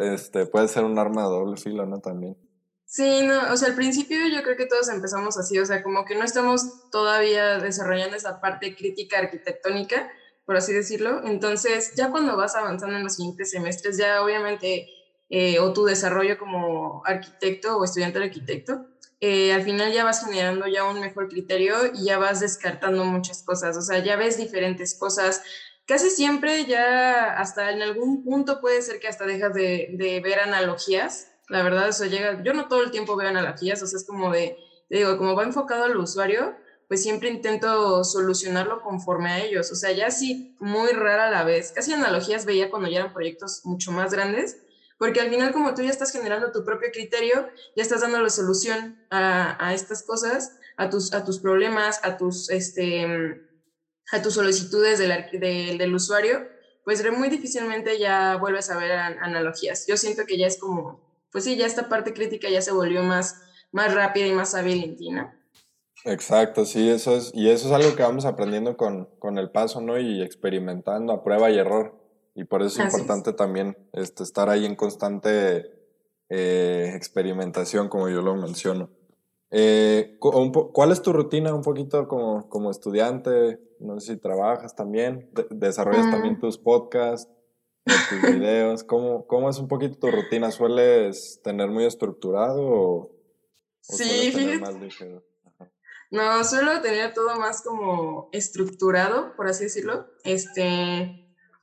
este, puede ser un arma de doble filo, ¿no? También. Sí, no, o sea, al principio yo creo que todos empezamos así, o sea, como que no estamos todavía desarrollando esa parte crítica arquitectónica, por así decirlo. Entonces, ya cuando vas avanzando en los siguientes semestres, ya obviamente, eh, o tu desarrollo como arquitecto o estudiante de arquitecto, eh, al final ya vas generando ya un mejor criterio y ya vas descartando muchas cosas, o sea, ya ves diferentes cosas, casi siempre ya hasta en algún punto puede ser que hasta dejas de, ver analogías. La verdad, eso llega, yo no todo el tiempo veo analogías, o sea, es como de, digo, como va enfocado al usuario, pues siempre intento solucionarlo conforme a ellos. O sea, ya sí, muy rara la vez. Casi analogías veía cuando ya eran proyectos mucho más grandes, porque al final como tú ya estás generando tu propio criterio, ya estás dando la solución a, a estas cosas, a tus, a tus problemas, a tus, este, a tus solicitudes del, del usuario, pues muy difícilmente ya vuelves a ver analogías. Yo siento que ya es como, pues sí, ya esta parte crítica ya se volvió más, más rápida y más hábil en ti, ¿no? Exacto, sí, eso es, y eso es algo que vamos aprendiendo con, con el paso, ¿no? Y experimentando a prueba y error. Y por eso es importante también este, estar ahí en constante eh, experimentación, como yo lo menciono. Eh, ¿Cuál es tu rutina un poquito como, como estudiante? No sé si trabajas también, desarrollas también mm. tus podcasts, tus videos. ¿Cómo, ¿Cómo es un poquito tu rutina? ¿Sueles tener muy estructurado o, sí, tener más ligero? No, suelo tener todo más como estructurado, por así decirlo. Este,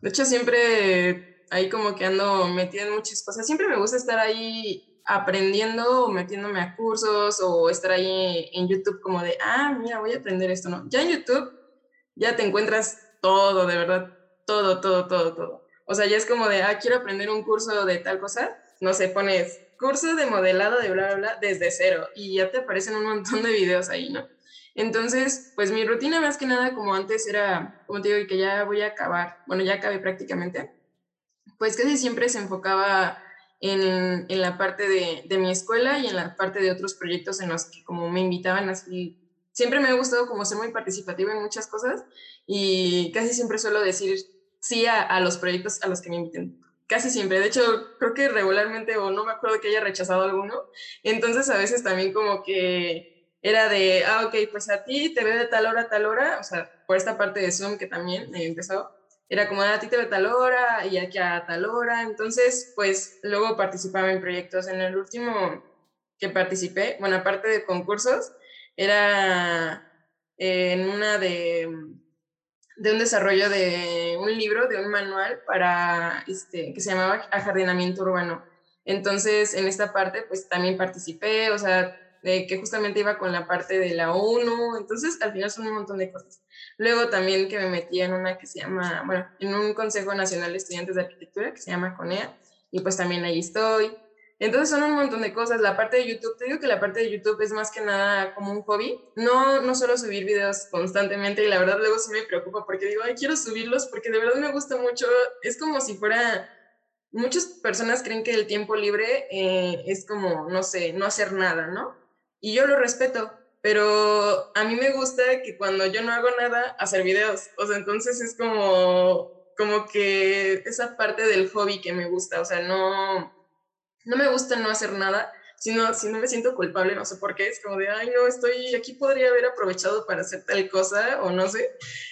de hecho, siempre ahí como que ando metida en muchas cosas. Siempre me gusta estar ahí aprendiendo o metiéndome a cursos o estar ahí en YouTube como de, ah, mira, voy a aprender esto, ¿no? Ya en YouTube ya te encuentras todo, de verdad, todo, todo, todo, todo. O sea, ya es como de, ah, quiero aprender un curso de tal cosa, no sé, pones curso de modelado de bla, bla, bla, desde cero y ya te aparecen un montón de videos ahí, ¿no? Entonces, pues mi rutina más que nada, como antes era, como te digo, que ya voy a acabar, bueno, ya acabé prácticamente, pues casi siempre se enfocaba en, en la parte de, de, mi escuela y en la parte de otros proyectos en los que como me invitaban así siempre me ha gustado como ser muy participativa en muchas cosas y casi siempre suelo decir sí a, los proyectos a los que me inviten. Casi siempre, de hecho, creo que regularmente o no me acuerdo que haya rechazado alguno. Entonces, a veces también como que era de, ah, ok, pues a ti te veo de tal hora a tal hora, o sea, por esta parte de Zoom que también me empezó, era como, ah, a ti te veo tal hora y aquí a tal hora. Entonces, pues luego participaba en proyectos. En el último que participé, bueno, aparte de concursos, era en una de, de un desarrollo de un libro, de un manual para, este, que se llamaba Ajardinamiento Urbano. Entonces, en esta parte, pues también participé, o sea, que justamente iba con la parte de la ONU, entonces al final son un montón de cosas. Luego también que me metí en una que se llama, bueno, en un Consejo Nacional de Estudiantes de Arquitectura que se llama CONEA, y pues también ahí estoy. Entonces son un montón de cosas. La parte de YouTube, te digo que la parte de YouTube es más que nada como un hobby. No, no suelo subir videos constantemente y la verdad luego sí me preocupa porque digo, ay, quiero subirlos porque de verdad me gusta mucho. Es como si fuera... Muchas personas creen que el tiempo libre eh, es como, no sé, no hacer nada, ¿no? Y yo lo respeto, pero a mí me gusta que cuando yo no hago nada, hacer videos. O sea, entonces es como, como que esa parte del hobby que me gusta. O sea, no no me gusta no hacer nada, sino si no me siento culpable, no sé por qué, es como de, ay, no, estoy aquí, podría haber aprovechado para hacer tal cosa o no sé.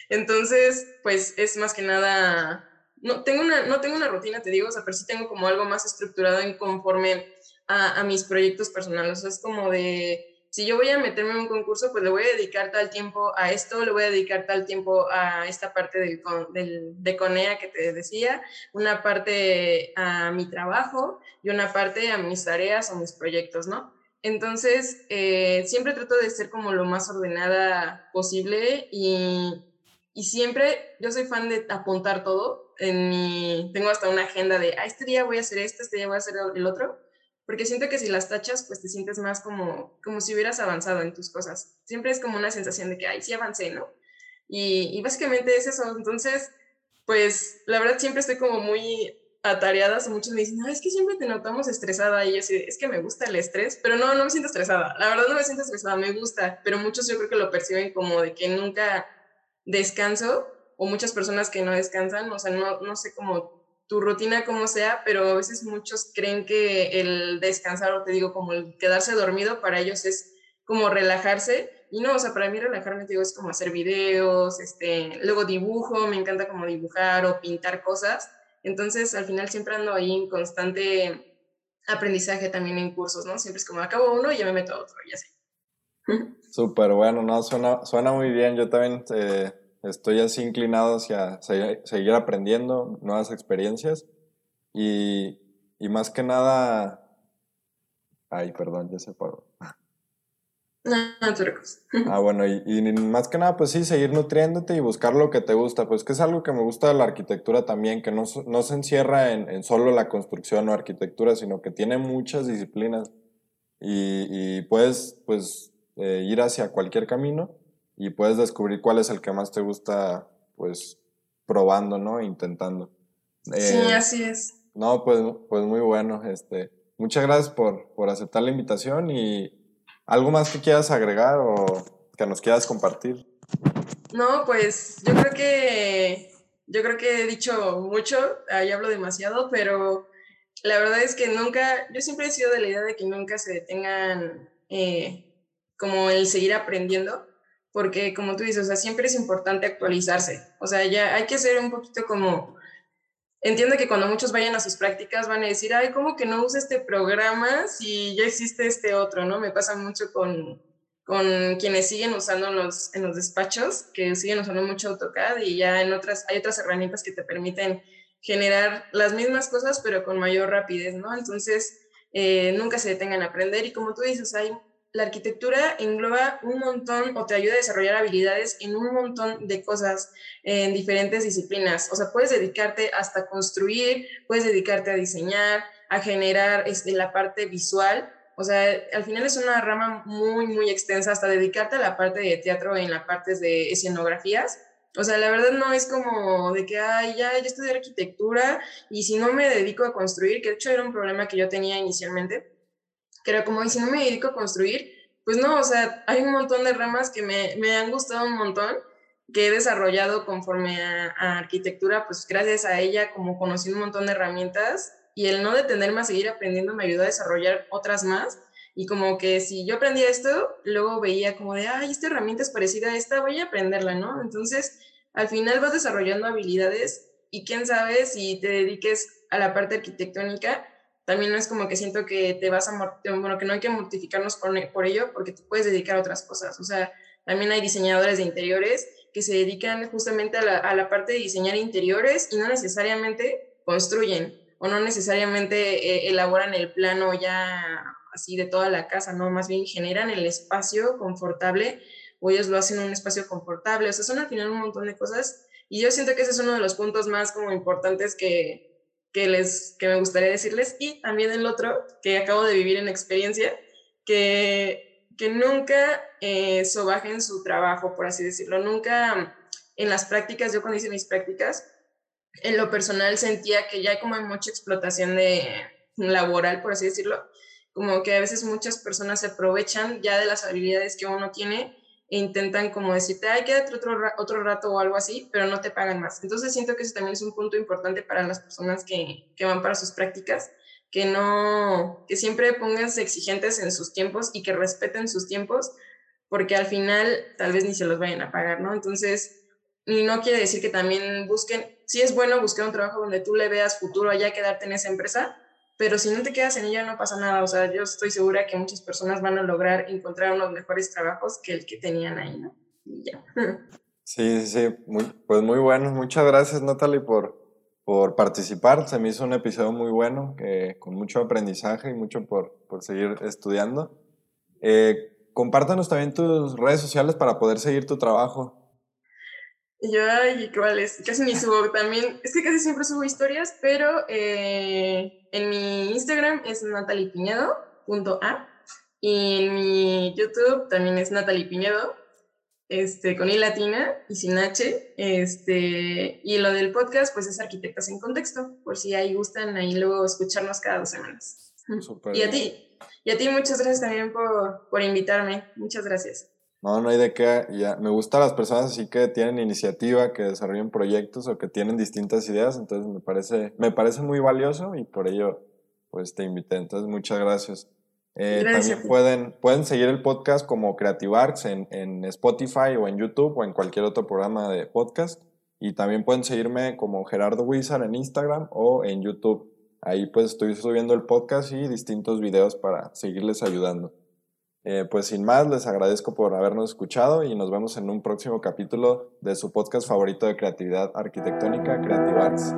Entonces, pues es más que nada, no tengo una, no tengo una rutina, te digo, o sea, pero sí tengo como algo más estructurado en conforme a, a mis proyectos personales. O sea, es como de, si yo voy a meterme en un concurso, pues le voy a dedicar tal tiempo a esto, le voy a dedicar tal tiempo a esta parte del, del, de Conea que te decía, una parte a mi trabajo y una parte a mis tareas o mis proyectos, ¿no? Entonces, eh, siempre trato de ser como lo más ordenada posible y, y, siempre yo soy fan de apuntar todo. En mi, tengo hasta una agenda de, ah, este día voy a hacer esto, este día voy a hacer el otro porque siento que si las tachas, pues te sientes más como, como si hubieras avanzado en tus cosas. Siempre es como una sensación de que, ay, sí avancé, ¿no? Y, básicamente es eso. Entonces, pues la verdad siempre estoy como muy atareada. Muchos me dicen, es que siempre te notamos estresada. Y yo sí, es que me gusta el estrés, pero no, no me siento estresada. La verdad no me siento estresada, me gusta, pero muchos yo creo que lo perciben como de que nunca descanso o muchas personas que no descansan, o sea, no, no sé cómo tu rutina como sea, pero a veces muchos creen que el descansar o te digo como el quedarse dormido para ellos es como relajarse y no, o sea, para mí relajarme te digo es como hacer videos, este, luego dibujo, me encanta como dibujar o pintar cosas, entonces al final siempre ando ahí en constante aprendizaje también en cursos, ¿no? Siempre es como acabo uno y ya me meto a otro, ya sé. Súper bueno, no, suena, suena muy bien, yo también... Eh estoy así inclinado hacia seguir aprendiendo nuevas experiencias y, y más que nada... Ay, perdón, ya se paró. Ah, bueno, y, y, más que nada, pues sí, seguir nutriéndote y buscar lo que te gusta, pues que es algo que me gusta de la arquitectura también, que no, no se encierra en, en, solo la construcción o arquitectura, sino que tiene muchas disciplinas y, y puedes, pues, eh, ir hacia cualquier camino y puedes descubrir cuál es el que más te gusta, pues, probando, ¿no? Intentando. sí, eh, así es. No, pues, pues muy bueno. Este, muchas gracias por, por aceptar la invitación y algo más que quieras agregar o que nos quieras compartir. No, pues yo creo que yo creo que he dicho mucho, ahí hablo demasiado, pero la verdad es que nunca, yo siempre he sido de la idea de que nunca se detengan eh, como el seguir aprendiendo porque como tú dices, o sea, siempre es importante actualizarse. O sea, ya hay que ser un poquito como... Entiendo que cuando muchos vayan a sus prácticas van a decir, ay, ¿cómo que no usa este programa si ya existe este otro, no? Me pasa mucho con, con quienes siguen usando los, en los despachos, que siguen usando mucho AutoCAD y ya en otras, hay otras herramientas que te permiten generar las mismas cosas, pero con mayor rapidez, ¿no? Entonces, eh, nunca se detengan a aprender y como tú dices, hay la arquitectura engloba un montón o te ayuda a desarrollar habilidades en un montón de cosas en diferentes disciplinas. O sea, puedes dedicarte hasta construir, puedes dedicarte a diseñar, a generar este, la parte visual. O sea, al final es una rama muy, muy extensa hasta dedicarte a la parte de teatro en la parte de escenografías. O sea, la verdad no es como de que, ay, ya, ya estudié arquitectura y si no me dedico a construir, que de hecho era un problema que yo tenía inicialmente, era como, no me dedico a construir, pues no, o sea, hay un montón de ramas que me, me han gustado un montón, que he desarrollado conforme a, arquitectura, pues gracias a ella, como conocí un montón de herramientas y el no detenerme a seguir aprendiendo me ayudó a desarrollar otras más. Y como que si yo aprendía esto, luego veía como de, ay, esta herramienta es parecida a esta, voy a aprenderla, ¿no? Entonces, al final vas desarrollando habilidades y quién sabe si te dediques a la parte arquitectónica, también no es como que siento que te vas a, bueno, que no hay que mortificarnos por, por ello porque te puedes dedicar a otras cosas. O sea, también hay diseñadores de interiores que se dedican justamente a la, a la parte de diseñar interiores y no necesariamente construyen o no necesariamente eh, elaboran el plano ya así de toda la casa, ¿no? Más bien generan el espacio confortable o ellos lo hacen un espacio confortable. O sea, son al final un montón de cosas y yo siento que ese es uno de los puntos más como importantes que, que, les, que me gustaría decirles. Y también el otro, que acabo de vivir en experiencia, que, que nunca eh, sobajen su trabajo, por así decirlo. Nunca en las prácticas, yo cuando hice mis prácticas, en lo personal sentía que ya hay como mucha explotación de laboral, por así decirlo, como que a veces muchas personas se aprovechan ya de las habilidades que uno tiene intentan como decirte, ay, quédate otro, otro rato o algo así, pero no te pagan más. Entonces siento que eso también es un punto importante para las personas que, que van para sus prácticas, que no, que siempre pónganse exigentes en sus tiempos y que respeten sus tiempos, porque al final tal vez ni se los vayan a pagar, ¿no? Entonces, no quiere decir que también busquen, sí es bueno buscar un trabajo donde tú le veas futuro allá, quedarte en esa empresa, pero si no te quedas en ella no pasa nada. O sea, yo estoy segura que muchas personas van a lograr encontrar unos mejores trabajos que el que tenían ahí, ¿no? Y ya. Sí, sí, muy, pues muy bueno. Muchas gracias, Natalie, por, por participar. Se me hizo un episodio muy bueno, con mucho aprendizaje y mucho por, por seguir estudiando. Eh, compártanos también tus redes sociales para poder seguir tu trabajo. Yo, ay, ¿cuál es? Casi ni subo también. Es que casi siempre subo historias, pero eh, en mi Instagram es nataliepiñedo.a y en mi YouTube también es Natalie Piñedo este, con I latina y sin H. Este, y lo del podcast, pues es Arquitectas en Contexto, por si ahí gustan ahí luego escucharnos cada dos semanas. Y a ti, y a ti muchas gracias también por, por invitarme. Muchas gracias. No, no hay de qué. Ya, me gustan las personas así que tienen iniciativa, que desarrollan proyectos o que tienen distintas ideas. Entonces me parece, me parece muy valioso y por ello pues te invité. Entonces muchas gracias. Eh, también pueden, pueden seguir el podcast como Creative Arts en, en, Spotify o en YouTube o en cualquier otro programa de podcast. Y también pueden seguirme como Gerardo Wizard en Instagram o en YouTube. Ahí pues estoy subiendo el podcast y distintos videos para seguirles ayudando. Eh, pues sin más, les agradezco por habernos escuchado y nos vemos en un próximo capítulo de su podcast favorito de creatividad arquitectónica, Creative Arts.